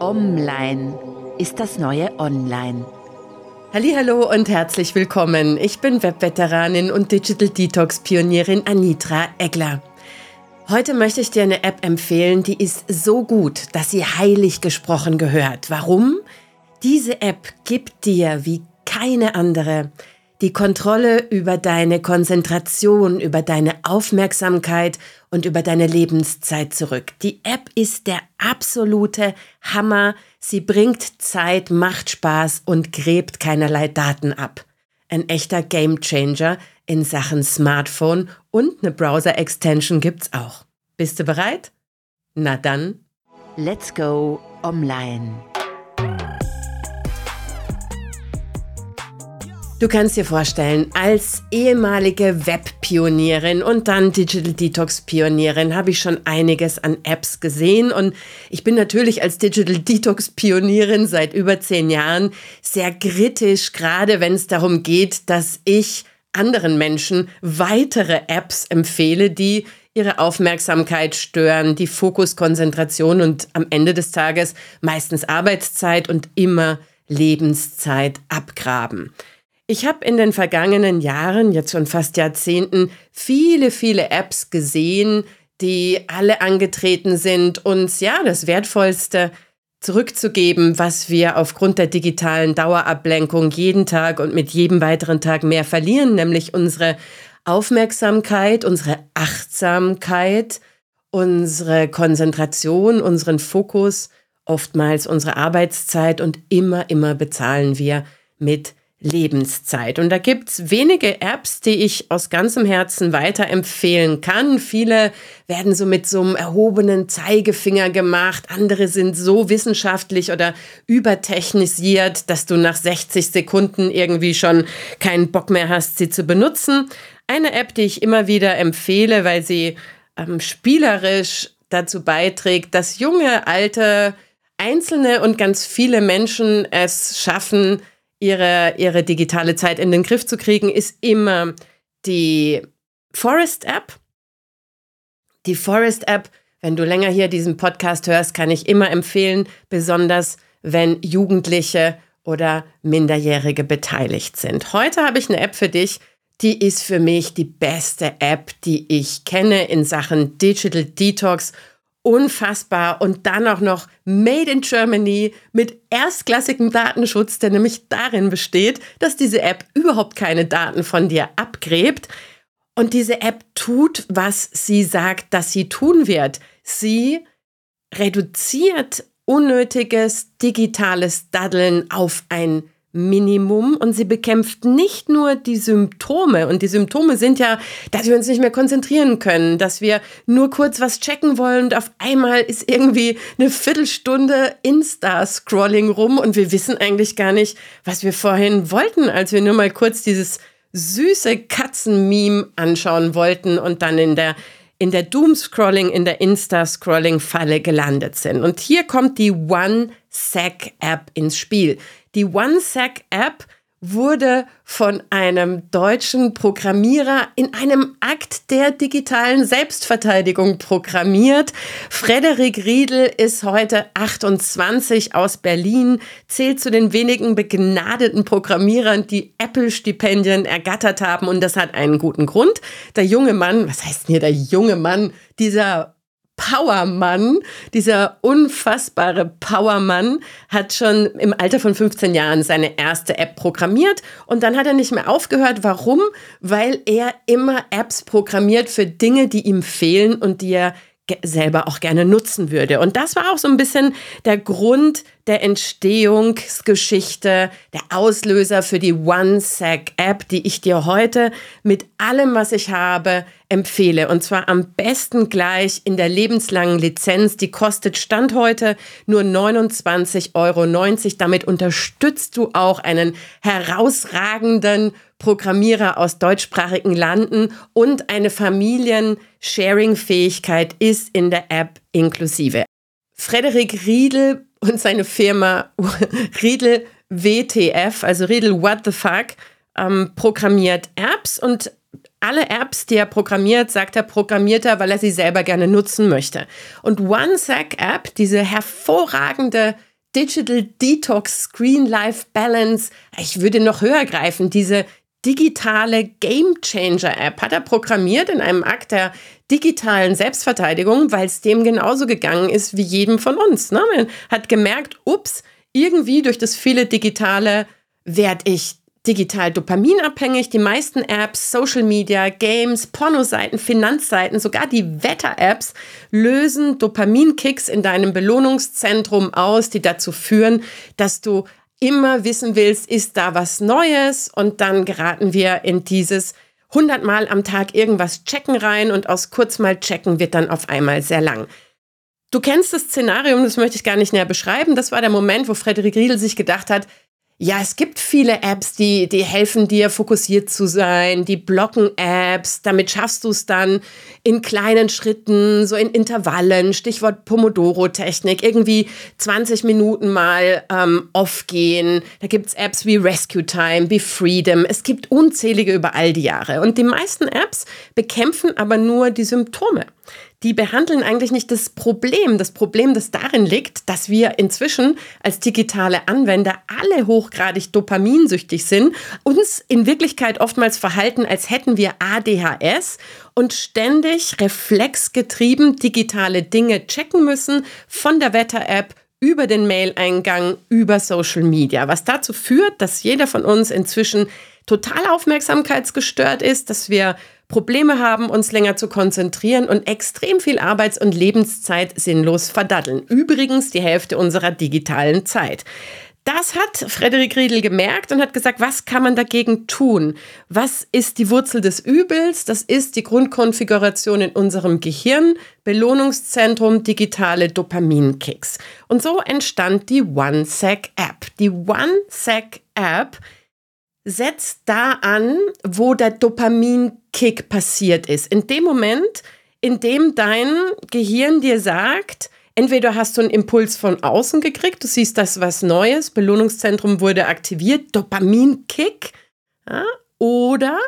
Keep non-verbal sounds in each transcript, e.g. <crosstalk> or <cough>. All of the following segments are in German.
Online ist das neue Online. Hallo und herzlich willkommen. Ich bin Webveteranin und Digital Detox Pionierin Anitra Egler. Heute möchte ich dir eine App empfehlen, die ist so gut, dass sie heilig gesprochen gehört. Warum? Diese App gibt dir wie keine andere die Kontrolle über deine Konzentration, über deine Aufmerksamkeit und über deine Lebenszeit zurück. Die App ist der absolute Hammer. Sie bringt Zeit, macht Spaß und gräbt keinerlei Daten ab. Ein echter Gamechanger in Sachen Smartphone und eine Browser-Extension gibt's auch. Bist du bereit? Na dann. Let's go online. Du kannst dir vorstellen, als ehemalige Webpionierin und dann Digital Detox Pionierin habe ich schon einiges an Apps gesehen und ich bin natürlich als Digital Detox Pionierin seit über zehn Jahren sehr kritisch, gerade wenn es darum geht, dass ich anderen Menschen weitere Apps empfehle, die ihre Aufmerksamkeit stören, die Fokuskonzentration und am Ende des Tages meistens Arbeitszeit und immer Lebenszeit abgraben. Ich habe in den vergangenen Jahren, jetzt schon fast Jahrzehnten, viele, viele Apps gesehen, die alle angetreten sind, uns ja das Wertvollste zurückzugeben, was wir aufgrund der digitalen Dauerablenkung jeden Tag und mit jedem weiteren Tag mehr verlieren, nämlich unsere Aufmerksamkeit, unsere Achtsamkeit, unsere Konzentration, unseren Fokus, oftmals unsere Arbeitszeit und immer, immer bezahlen wir mit Lebenszeit. Und da gibt's wenige Apps, die ich aus ganzem Herzen weiterempfehlen kann. Viele werden so mit so einem erhobenen Zeigefinger gemacht. Andere sind so wissenschaftlich oder übertechnisiert, dass du nach 60 Sekunden irgendwie schon keinen Bock mehr hast, sie zu benutzen. Eine App, die ich immer wieder empfehle, weil sie ähm, spielerisch dazu beiträgt, dass junge, alte, einzelne und ganz viele Menschen es schaffen, ihre, ihre digitale Zeit in den Griff zu kriegen, ist immer die Forest App. Die Forest App, wenn du länger hier diesen Podcast hörst, kann ich immer empfehlen, besonders wenn Jugendliche oder Minderjährige beteiligt sind. Heute habe ich eine App für dich, die ist für mich die beste App, die ich kenne in Sachen Digital Detox unfassbar. Und dann auch noch Made in Germany mit erstklassigem Datenschutz, der nämlich darin besteht, dass diese App überhaupt keine Daten von dir abgräbt. Und diese App tut, was sie sagt, dass sie tun wird. Sie reduziert unnötiges digitales Daddeln auf ein Minimum und sie bekämpft nicht nur die Symptome. Und die Symptome sind ja, dass wir uns nicht mehr konzentrieren können, dass wir nur kurz was checken wollen und auf einmal ist irgendwie eine Viertelstunde Insta-Scrolling rum und wir wissen eigentlich gar nicht, was wir vorhin wollten, als wir nur mal kurz dieses süße Katzen-Meme anschauen wollten und dann in der in der Doom-Scrolling, in der Insta-Scrolling-Falle gelandet sind. Und hier kommt die One-Sec-App ins Spiel. Die OneSec-App wurde von einem deutschen Programmierer in einem Akt der digitalen Selbstverteidigung programmiert. Frederik Riedel ist heute 28 aus Berlin, zählt zu den wenigen begnadeten Programmierern, die Apple-Stipendien ergattert haben. Und das hat einen guten Grund. Der junge Mann, was heißt denn hier der junge Mann, dieser Powermann, dieser unfassbare Powermann, hat schon im Alter von 15 Jahren seine erste App programmiert und dann hat er nicht mehr aufgehört. Warum? Weil er immer Apps programmiert für Dinge, die ihm fehlen und die er selber auch gerne nutzen würde. Und das war auch so ein bisschen der Grund der Entstehungsgeschichte, der Auslöser für die OneSec-App, die ich dir heute mit allem, was ich habe, empfehle. Und zwar am besten gleich in der lebenslangen Lizenz. Die kostet Stand heute nur 29,90 Euro. Damit unterstützt du auch einen herausragenden Programmierer aus deutschsprachigen Landen und eine Familien-Sharing-Fähigkeit ist in der App inklusive. Frederik Riedel und seine Firma <laughs> Riedel WTF, also Riedel What the Fuck, ähm, programmiert Apps und alle Apps, die er programmiert, sagt er, programmiert er, weil er sie selber gerne nutzen möchte. Und OneSec App, diese hervorragende Digital Detox, Screen Life Balance. Ich würde noch höher greifen. Diese digitale Game Changer App hat er programmiert in einem Akt der digitalen Selbstverteidigung, weil es dem genauso gegangen ist wie jedem von uns. Ne? Man hat gemerkt, ups, irgendwie durch das viele digitale werde ich digital dopaminabhängig. Die meisten Apps, Social Media, Games, Pornoseiten, Finanzseiten, sogar die Wetter-Apps lösen Dopaminkicks in deinem Belohnungszentrum aus, die dazu führen, dass du immer wissen willst, ist da was Neues? Und dann geraten wir in dieses 100 Mal am Tag irgendwas checken rein und aus kurz mal checken wird dann auf einmal sehr lang. Du kennst das Szenario, das möchte ich gar nicht näher beschreiben. Das war der Moment, wo Frederik Riedel sich gedacht hat, ja, es gibt viele Apps, die, die helfen dir, fokussiert zu sein, die blocken Apps. Damit schaffst du es dann in kleinen Schritten, so in Intervallen, Stichwort Pomodoro-Technik, irgendwie 20 Minuten mal ähm, off gehen. Da gibt's Apps wie Rescue Time, wie Freedom. Es gibt unzählige über all die Jahre. Und die meisten Apps bekämpfen aber nur die Symptome die behandeln eigentlich nicht das Problem. Das Problem, das darin liegt, dass wir inzwischen als digitale Anwender alle hochgradig dopaminsüchtig sind, uns in Wirklichkeit oftmals verhalten, als hätten wir ADHS und ständig reflexgetrieben digitale Dinge checken müssen, von der Wetter-App über den Mail-Eingang, über Social Media, was dazu führt, dass jeder von uns inzwischen total aufmerksamkeitsgestört ist, dass wir Probleme haben, uns länger zu konzentrieren und extrem viel Arbeits- und Lebenszeit sinnlos verdaddeln. Übrigens die Hälfte unserer digitalen Zeit. Das hat Frederik Riedel gemerkt und hat gesagt, was kann man dagegen tun? Was ist die Wurzel des Übels? Das ist die Grundkonfiguration in unserem Gehirn, Belohnungszentrum, digitale Dopaminkicks. Und so entstand die OneSec-App. Die OneSec-App setzt da an, wo der Dopaminkick passiert ist. In dem Moment, in dem dein Gehirn dir sagt, entweder hast du einen Impuls von außen gekriegt, du siehst das was Neues, Belohnungszentrum wurde aktiviert, Dopaminkick, ja, oder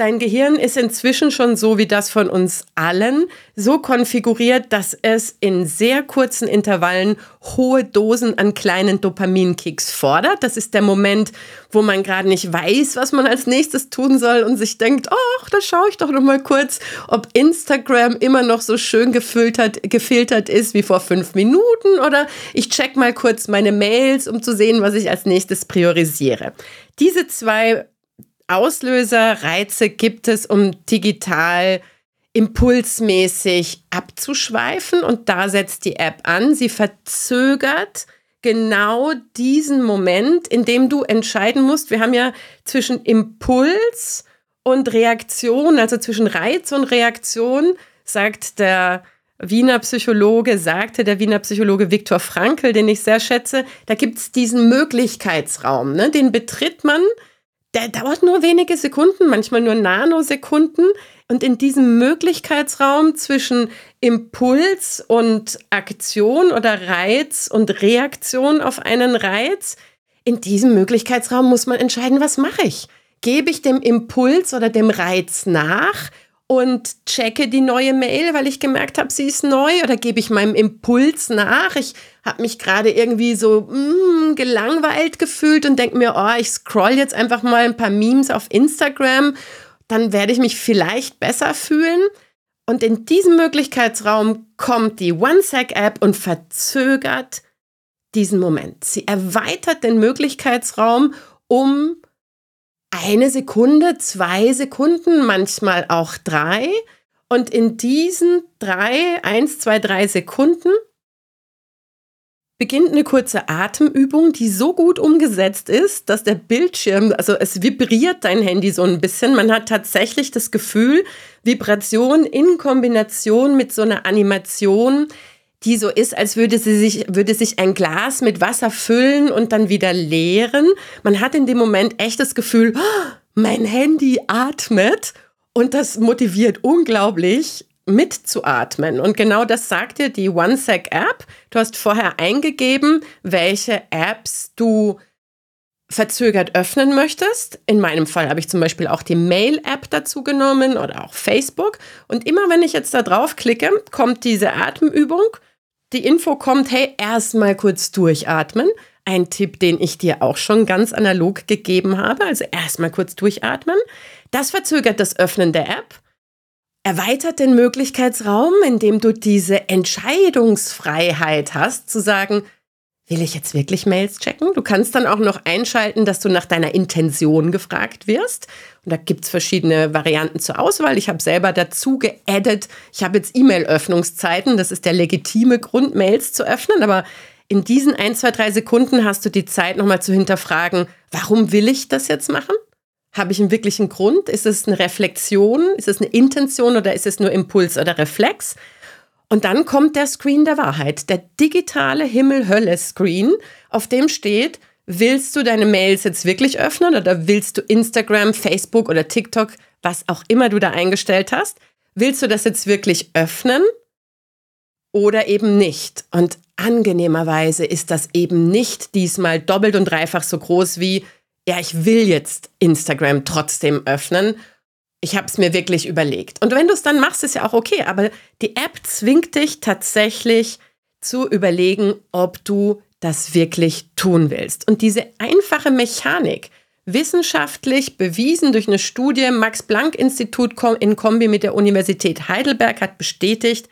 Dein Gehirn ist inzwischen schon so wie das von uns allen, so konfiguriert, dass es in sehr kurzen Intervallen hohe Dosen an kleinen Dopaminkicks fordert. Das ist der Moment, wo man gerade nicht weiß, was man als nächstes tun soll und sich denkt, ach, da schaue ich doch noch mal kurz, ob Instagram immer noch so schön gefiltert, gefiltert ist wie vor fünf Minuten oder ich check mal kurz meine Mails, um zu sehen, was ich als nächstes priorisiere. Diese zwei Auslöser, Reize gibt es, um digital impulsmäßig abzuschweifen und da setzt die App an. Sie verzögert genau diesen Moment, in dem du entscheiden musst. Wir haben ja zwischen Impuls und Reaktion, also zwischen Reiz und Reaktion, sagt der Wiener Psychologe, sagte der Wiener Psychologe Viktor Frankl, den ich sehr schätze, da gibt es diesen Möglichkeitsraum, ne? den betritt man der dauert nur wenige Sekunden, manchmal nur Nanosekunden. Und in diesem Möglichkeitsraum zwischen Impuls und Aktion oder Reiz und Reaktion auf einen Reiz, in diesem Möglichkeitsraum muss man entscheiden, was mache ich? Gebe ich dem Impuls oder dem Reiz nach und checke die neue Mail, weil ich gemerkt habe, sie ist neu oder gebe ich meinem Impuls nach. Ich habe mich gerade irgendwie so mm, gelangweilt gefühlt und denke mir, oh, ich scroll jetzt einfach mal ein paar Memes auf Instagram, dann werde ich mich vielleicht besser fühlen. Und in diesem Möglichkeitsraum kommt die OneSec-App und verzögert diesen Moment. Sie erweitert den Möglichkeitsraum um eine Sekunde, zwei Sekunden, manchmal auch drei. Und in diesen drei, eins, zwei, drei Sekunden beginnt eine kurze Atemübung, die so gut umgesetzt ist, dass der Bildschirm, also es vibriert dein Handy so ein bisschen. Man hat tatsächlich das Gefühl, Vibration in Kombination mit so einer Animation, die so ist, als würde sie sich, würde sich ein Glas mit Wasser füllen und dann wieder leeren. Man hat in dem Moment echt das Gefühl, oh, mein Handy atmet und das motiviert unglaublich mitzuatmen. Und genau das sagt dir die OneSec-App. Du hast vorher eingegeben, welche Apps du verzögert öffnen möchtest. In meinem Fall habe ich zum Beispiel auch die Mail-App dazu genommen oder auch Facebook. Und immer wenn ich jetzt da drauf klicke, kommt diese Atemübung die Info kommt, hey, erstmal kurz durchatmen. Ein Tipp, den ich dir auch schon ganz analog gegeben habe. Also erstmal kurz durchatmen. Das verzögert das Öffnen der App, erweitert den Möglichkeitsraum, indem du diese Entscheidungsfreiheit hast, zu sagen, will ich jetzt wirklich Mails checken? Du kannst dann auch noch einschalten, dass du nach deiner Intention gefragt wirst. Und da gibt es verschiedene Varianten zur Auswahl. Ich habe selber dazu geaddet, ich habe jetzt E-Mail-Öffnungszeiten. Das ist der legitime Grund, Mails zu öffnen. Aber in diesen ein, zwei, drei Sekunden hast du die Zeit, nochmal zu hinterfragen, warum will ich das jetzt machen? Habe ich einen wirklichen Grund? Ist es eine Reflexion? Ist es eine Intention oder ist es nur Impuls oder Reflex? Und dann kommt der Screen der Wahrheit, der digitale Himmel-Hölle-Screen, auf dem steht, willst du deine Mails jetzt wirklich öffnen oder willst du Instagram, Facebook oder TikTok, was auch immer du da eingestellt hast, willst du das jetzt wirklich öffnen oder eben nicht? Und angenehmerweise ist das eben nicht diesmal doppelt und dreifach so groß wie, ja, ich will jetzt Instagram trotzdem öffnen ich habe es mir wirklich überlegt. Und wenn du es dann machst, ist ja auch okay. Aber die App zwingt dich tatsächlich zu überlegen, ob du das wirklich tun willst. Und diese einfache Mechanik, wissenschaftlich bewiesen durch eine Studie, Max-Planck-Institut in Kombi mit der Universität Heidelberg hat bestätigt,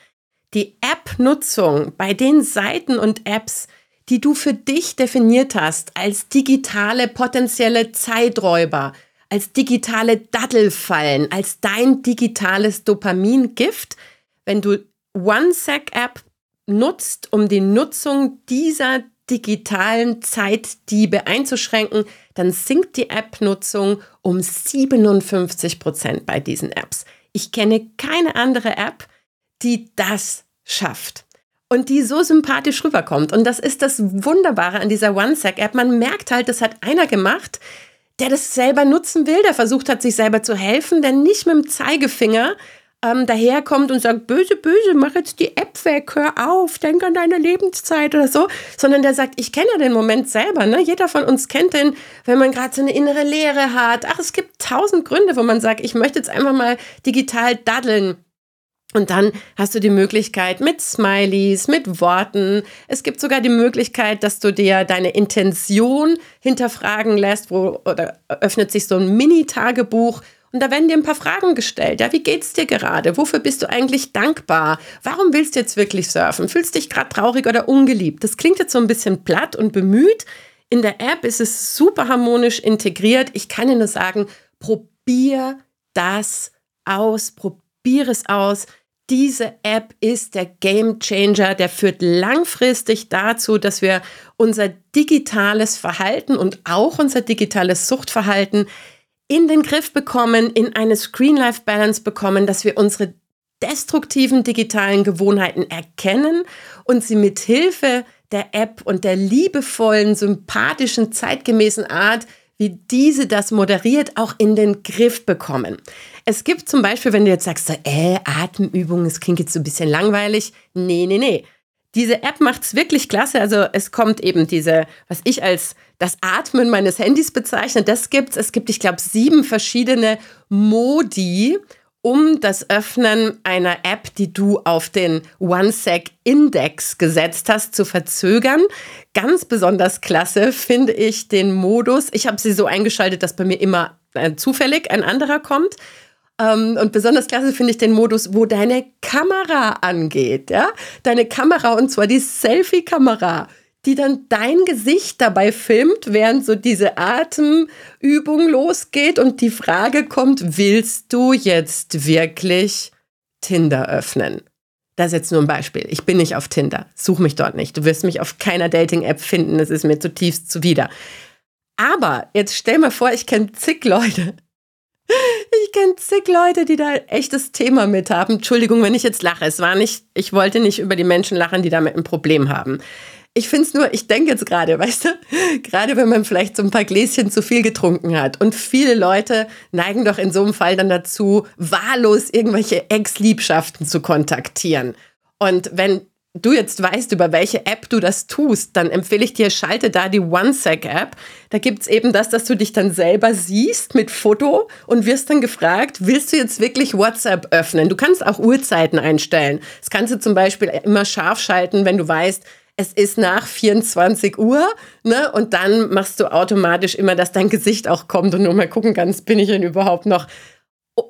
die App-Nutzung bei den Seiten und Apps, die du für dich definiert hast als digitale potenzielle Zeiträuber, als digitale Dattelfallen, als dein digitales Dopamingift, wenn du OneSec-App nutzt, um die Nutzung dieser digitalen Zeitdiebe einzuschränken, dann sinkt die App-Nutzung um 57 Prozent bei diesen Apps. Ich kenne keine andere App, die das schafft und die so sympathisch rüberkommt. Und das ist das Wunderbare an dieser OneSec-App. Man merkt halt, das hat einer gemacht, der das selber nutzen will, der versucht hat, sich selber zu helfen, der nicht mit dem Zeigefinger ähm, daherkommt und sagt, böse, böse, mach jetzt die App weg, hör auf, denk an deine Lebenszeit oder so, sondern der sagt, ich kenne ja den Moment selber, ne? Jeder von uns kennt den, wenn man gerade so eine innere Leere hat. Ach, es gibt tausend Gründe, wo man sagt, ich möchte jetzt einfach mal digital daddeln. Und dann hast du die Möglichkeit mit Smileys, mit Worten. Es gibt sogar die Möglichkeit, dass du dir deine Intention hinterfragen lässt, wo oder öffnet sich so ein Mini-Tagebuch und da werden dir ein paar Fragen gestellt. Ja, wie geht's dir gerade? Wofür bist du eigentlich dankbar? Warum willst du jetzt wirklich surfen? Fühlst dich gerade traurig oder ungeliebt? Das klingt jetzt so ein bisschen platt und bemüht. In der App ist es super harmonisch integriert. Ich kann dir nur sagen, probier das aus, probier es aus diese App ist der Game Changer, der führt langfristig dazu, dass wir unser digitales Verhalten und auch unser digitales Suchtverhalten in den Griff bekommen, in eine Screen-Life-Balance bekommen, dass wir unsere destruktiven digitalen Gewohnheiten erkennen und sie mit Hilfe der App und der liebevollen, sympathischen, zeitgemäßen Art, wie diese das moderiert, auch in den Griff bekommen. Es gibt zum Beispiel, wenn du jetzt sagst, so, äh, Atemübungen, das klingt jetzt so ein bisschen langweilig. Nee, nee, nee. Diese App macht es wirklich klasse. Also es kommt eben diese, was ich als das Atmen meines Handys bezeichne, das gibt's. Es gibt, ich glaube, sieben verschiedene Modi, um das Öffnen einer App, die du auf den OneSec-Index gesetzt hast, zu verzögern. Ganz besonders klasse finde ich den Modus. Ich habe sie so eingeschaltet, dass bei mir immer äh, zufällig ein anderer kommt. Ähm, und besonders klasse finde ich den Modus, wo deine Kamera angeht, ja? Deine Kamera und zwar die Selfie-Kamera, die dann dein Gesicht dabei filmt, während so diese Atemübung losgeht und die Frage kommt, willst du jetzt wirklich Tinder öffnen? Das ist jetzt nur ein Beispiel. Ich bin nicht auf Tinder. Such mich dort nicht. Du wirst mich auf keiner Dating-App finden. Das ist mir zutiefst zuwider. Aber jetzt stell mir vor, ich kenne zig Leute, ich kenne zig Leute, die da echtes Thema mit haben. Entschuldigung, wenn ich jetzt lache. Es war nicht, ich wollte nicht über die Menschen lachen, die damit ein Problem haben. Ich finde es nur, ich denke jetzt gerade, <laughs> weißt du, gerade wenn man vielleicht so ein paar Gläschen zu viel getrunken hat. Und viele Leute neigen doch in so einem Fall dann dazu, wahllos irgendwelche Ex-Liebschaften zu kontaktieren. Und wenn du jetzt weißt, über welche App du das tust, dann empfehle ich dir, schalte da die OneSec-App. Da gibt es eben das, dass du dich dann selber siehst mit Foto und wirst dann gefragt, willst du jetzt wirklich WhatsApp öffnen? Du kannst auch Uhrzeiten einstellen. Das kannst du zum Beispiel immer scharf schalten, wenn du weißt, es ist nach 24 Uhr, ne? Und dann machst du automatisch immer, dass dein Gesicht auch kommt und nur mal gucken kannst, bin ich denn überhaupt noch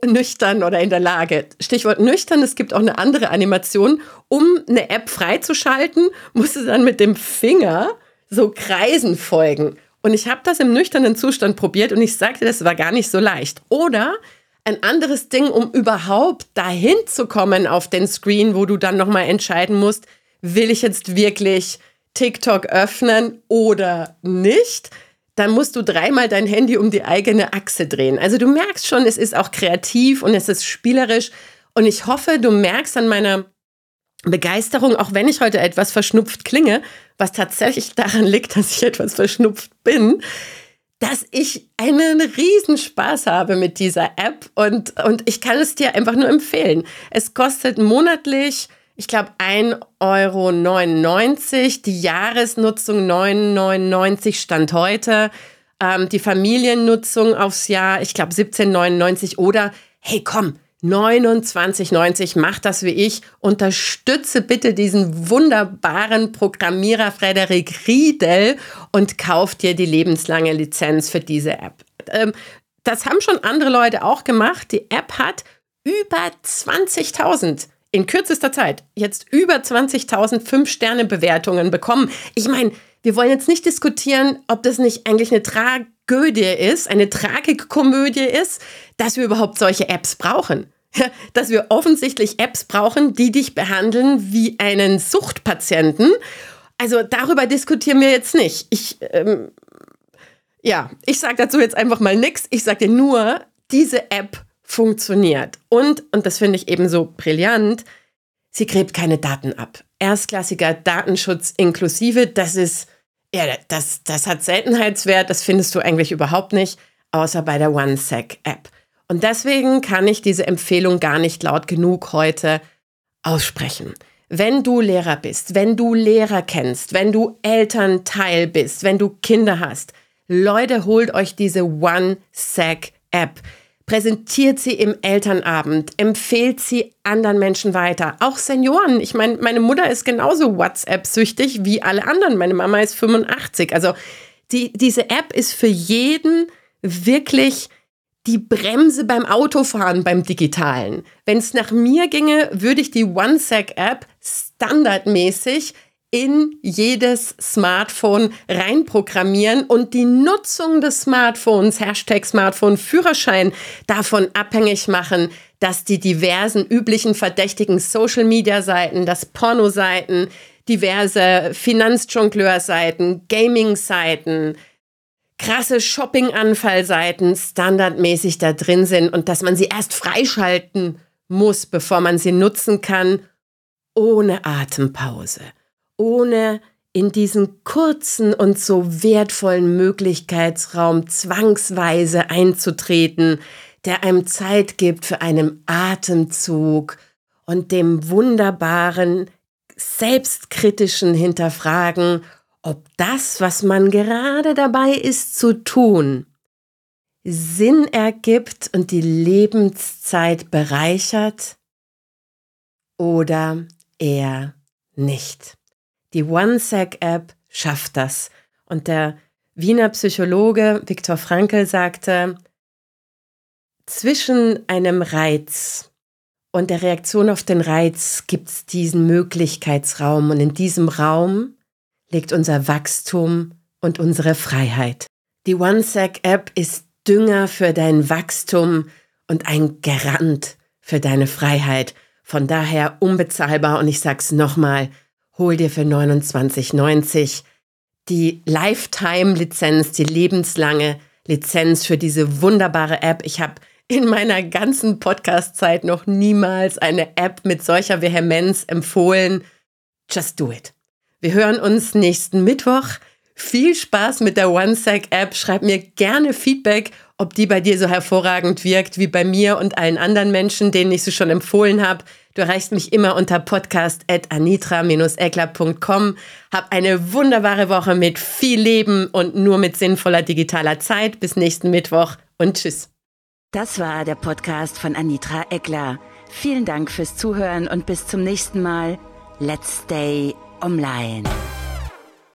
nüchtern oder in der Lage. Stichwort nüchtern, es gibt auch eine andere Animation. Um eine App freizuschalten, musst du dann mit dem Finger so Kreisen folgen. Und ich habe das im nüchternen Zustand probiert und ich sagte, das war gar nicht so leicht. Oder ein anderes Ding, um überhaupt dahin zu kommen auf den Screen, wo du dann nochmal entscheiden musst, will ich jetzt wirklich TikTok öffnen oder nicht? dann musst du dreimal dein Handy um die eigene Achse drehen. Also du merkst schon, es ist auch kreativ und es ist spielerisch. Und ich hoffe, du merkst an meiner Begeisterung, auch wenn ich heute etwas verschnupft klinge, was tatsächlich daran liegt, <laughs> dass ich etwas verschnupft bin, dass ich einen Riesenspaß habe mit dieser App und, und ich kann es dir einfach nur empfehlen. Es kostet monatlich ich glaube, 1,99 Euro. Die Jahresnutzung 9,99 Stand heute. Ähm, die Familiennutzung aufs Jahr, ich glaube, 17,99 oder hey, komm, 29,90, mach das wie ich. Unterstütze bitte diesen wunderbaren Programmierer Frederik Riedel und kauf dir die lebenslange Lizenz für diese App. Ähm, das haben schon andere Leute auch gemacht. Die App hat über 20.000 in kürzester Zeit jetzt über 20.000 Fünf-Sterne-Bewertungen bekommen. Ich meine, wir wollen jetzt nicht diskutieren, ob das nicht eigentlich eine Tragödie ist, eine Tragikkomödie ist, dass wir überhaupt solche Apps brauchen. dass wir offensichtlich Apps brauchen, die dich behandeln wie einen Suchtpatienten. Also darüber diskutieren wir jetzt nicht. Ich, ähm, ja, ich sage dazu jetzt einfach mal nichts. Ich sage dir nur, diese App funktioniert. Und, und das finde ich eben so brillant, sie gräbt keine Daten ab. Erstklassiger Datenschutz inklusive, das ist, ja, das, das hat Seltenheitswert, das findest du eigentlich überhaupt nicht, außer bei der OneSec-App. Und deswegen kann ich diese Empfehlung gar nicht laut genug heute aussprechen. Wenn du Lehrer bist, wenn du Lehrer kennst, wenn du Elternteil bist, wenn du Kinder hast, Leute, holt euch diese OneSec-App präsentiert sie im Elternabend, empfehlt sie anderen Menschen weiter, auch Senioren. Ich meine, meine Mutter ist genauso WhatsApp-süchtig wie alle anderen. Meine Mama ist 85. Also die, diese App ist für jeden wirklich die Bremse beim Autofahren beim Digitalen. Wenn es nach mir ginge, würde ich die OneSec-App standardmäßig in jedes Smartphone reinprogrammieren und die Nutzung des Smartphones, Hashtag Smartphone Führerschein, davon abhängig machen, dass die diversen üblichen verdächtigen Social-Media-Seiten, das Porno-Seiten, diverse Finanzjongleur-Seiten, Gaming-Seiten, krasse Shopping-Anfall-Seiten standardmäßig da drin sind und dass man sie erst freischalten muss, bevor man sie nutzen kann, ohne Atempause ohne in diesen kurzen und so wertvollen Möglichkeitsraum zwangsweise einzutreten, der einem Zeit gibt für einen Atemzug und dem wunderbaren, selbstkritischen Hinterfragen, ob das, was man gerade dabei ist zu tun, Sinn ergibt und die Lebenszeit bereichert oder eher nicht. Die OneSec-App schafft das. Und der Wiener Psychologe Viktor Frankl sagte, zwischen einem Reiz und der Reaktion auf den Reiz gibt es diesen Möglichkeitsraum und in diesem Raum liegt unser Wachstum und unsere Freiheit. Die OneSec-App ist Dünger für dein Wachstum und ein Garant für deine Freiheit. Von daher unbezahlbar und ich sag's nochmal, hol dir für 29,90 die Lifetime-Lizenz, die lebenslange Lizenz für diese wunderbare App. Ich habe in meiner ganzen Podcast-Zeit noch niemals eine App mit solcher Vehemenz empfohlen. Just do it. Wir hören uns nächsten Mittwoch. Viel Spaß mit der OneSec-App. Schreib mir gerne Feedback, ob die bei dir so hervorragend wirkt wie bei mir und allen anderen Menschen, denen ich sie schon empfohlen habe. Du erreichst mich immer unter podcast.anitra-eckler.com. Hab eine wunderbare Woche mit viel Leben und nur mit sinnvoller digitaler Zeit. Bis nächsten Mittwoch und tschüss. Das war der Podcast von Anitra Eckler. Vielen Dank fürs Zuhören und bis zum nächsten Mal. Let's stay online.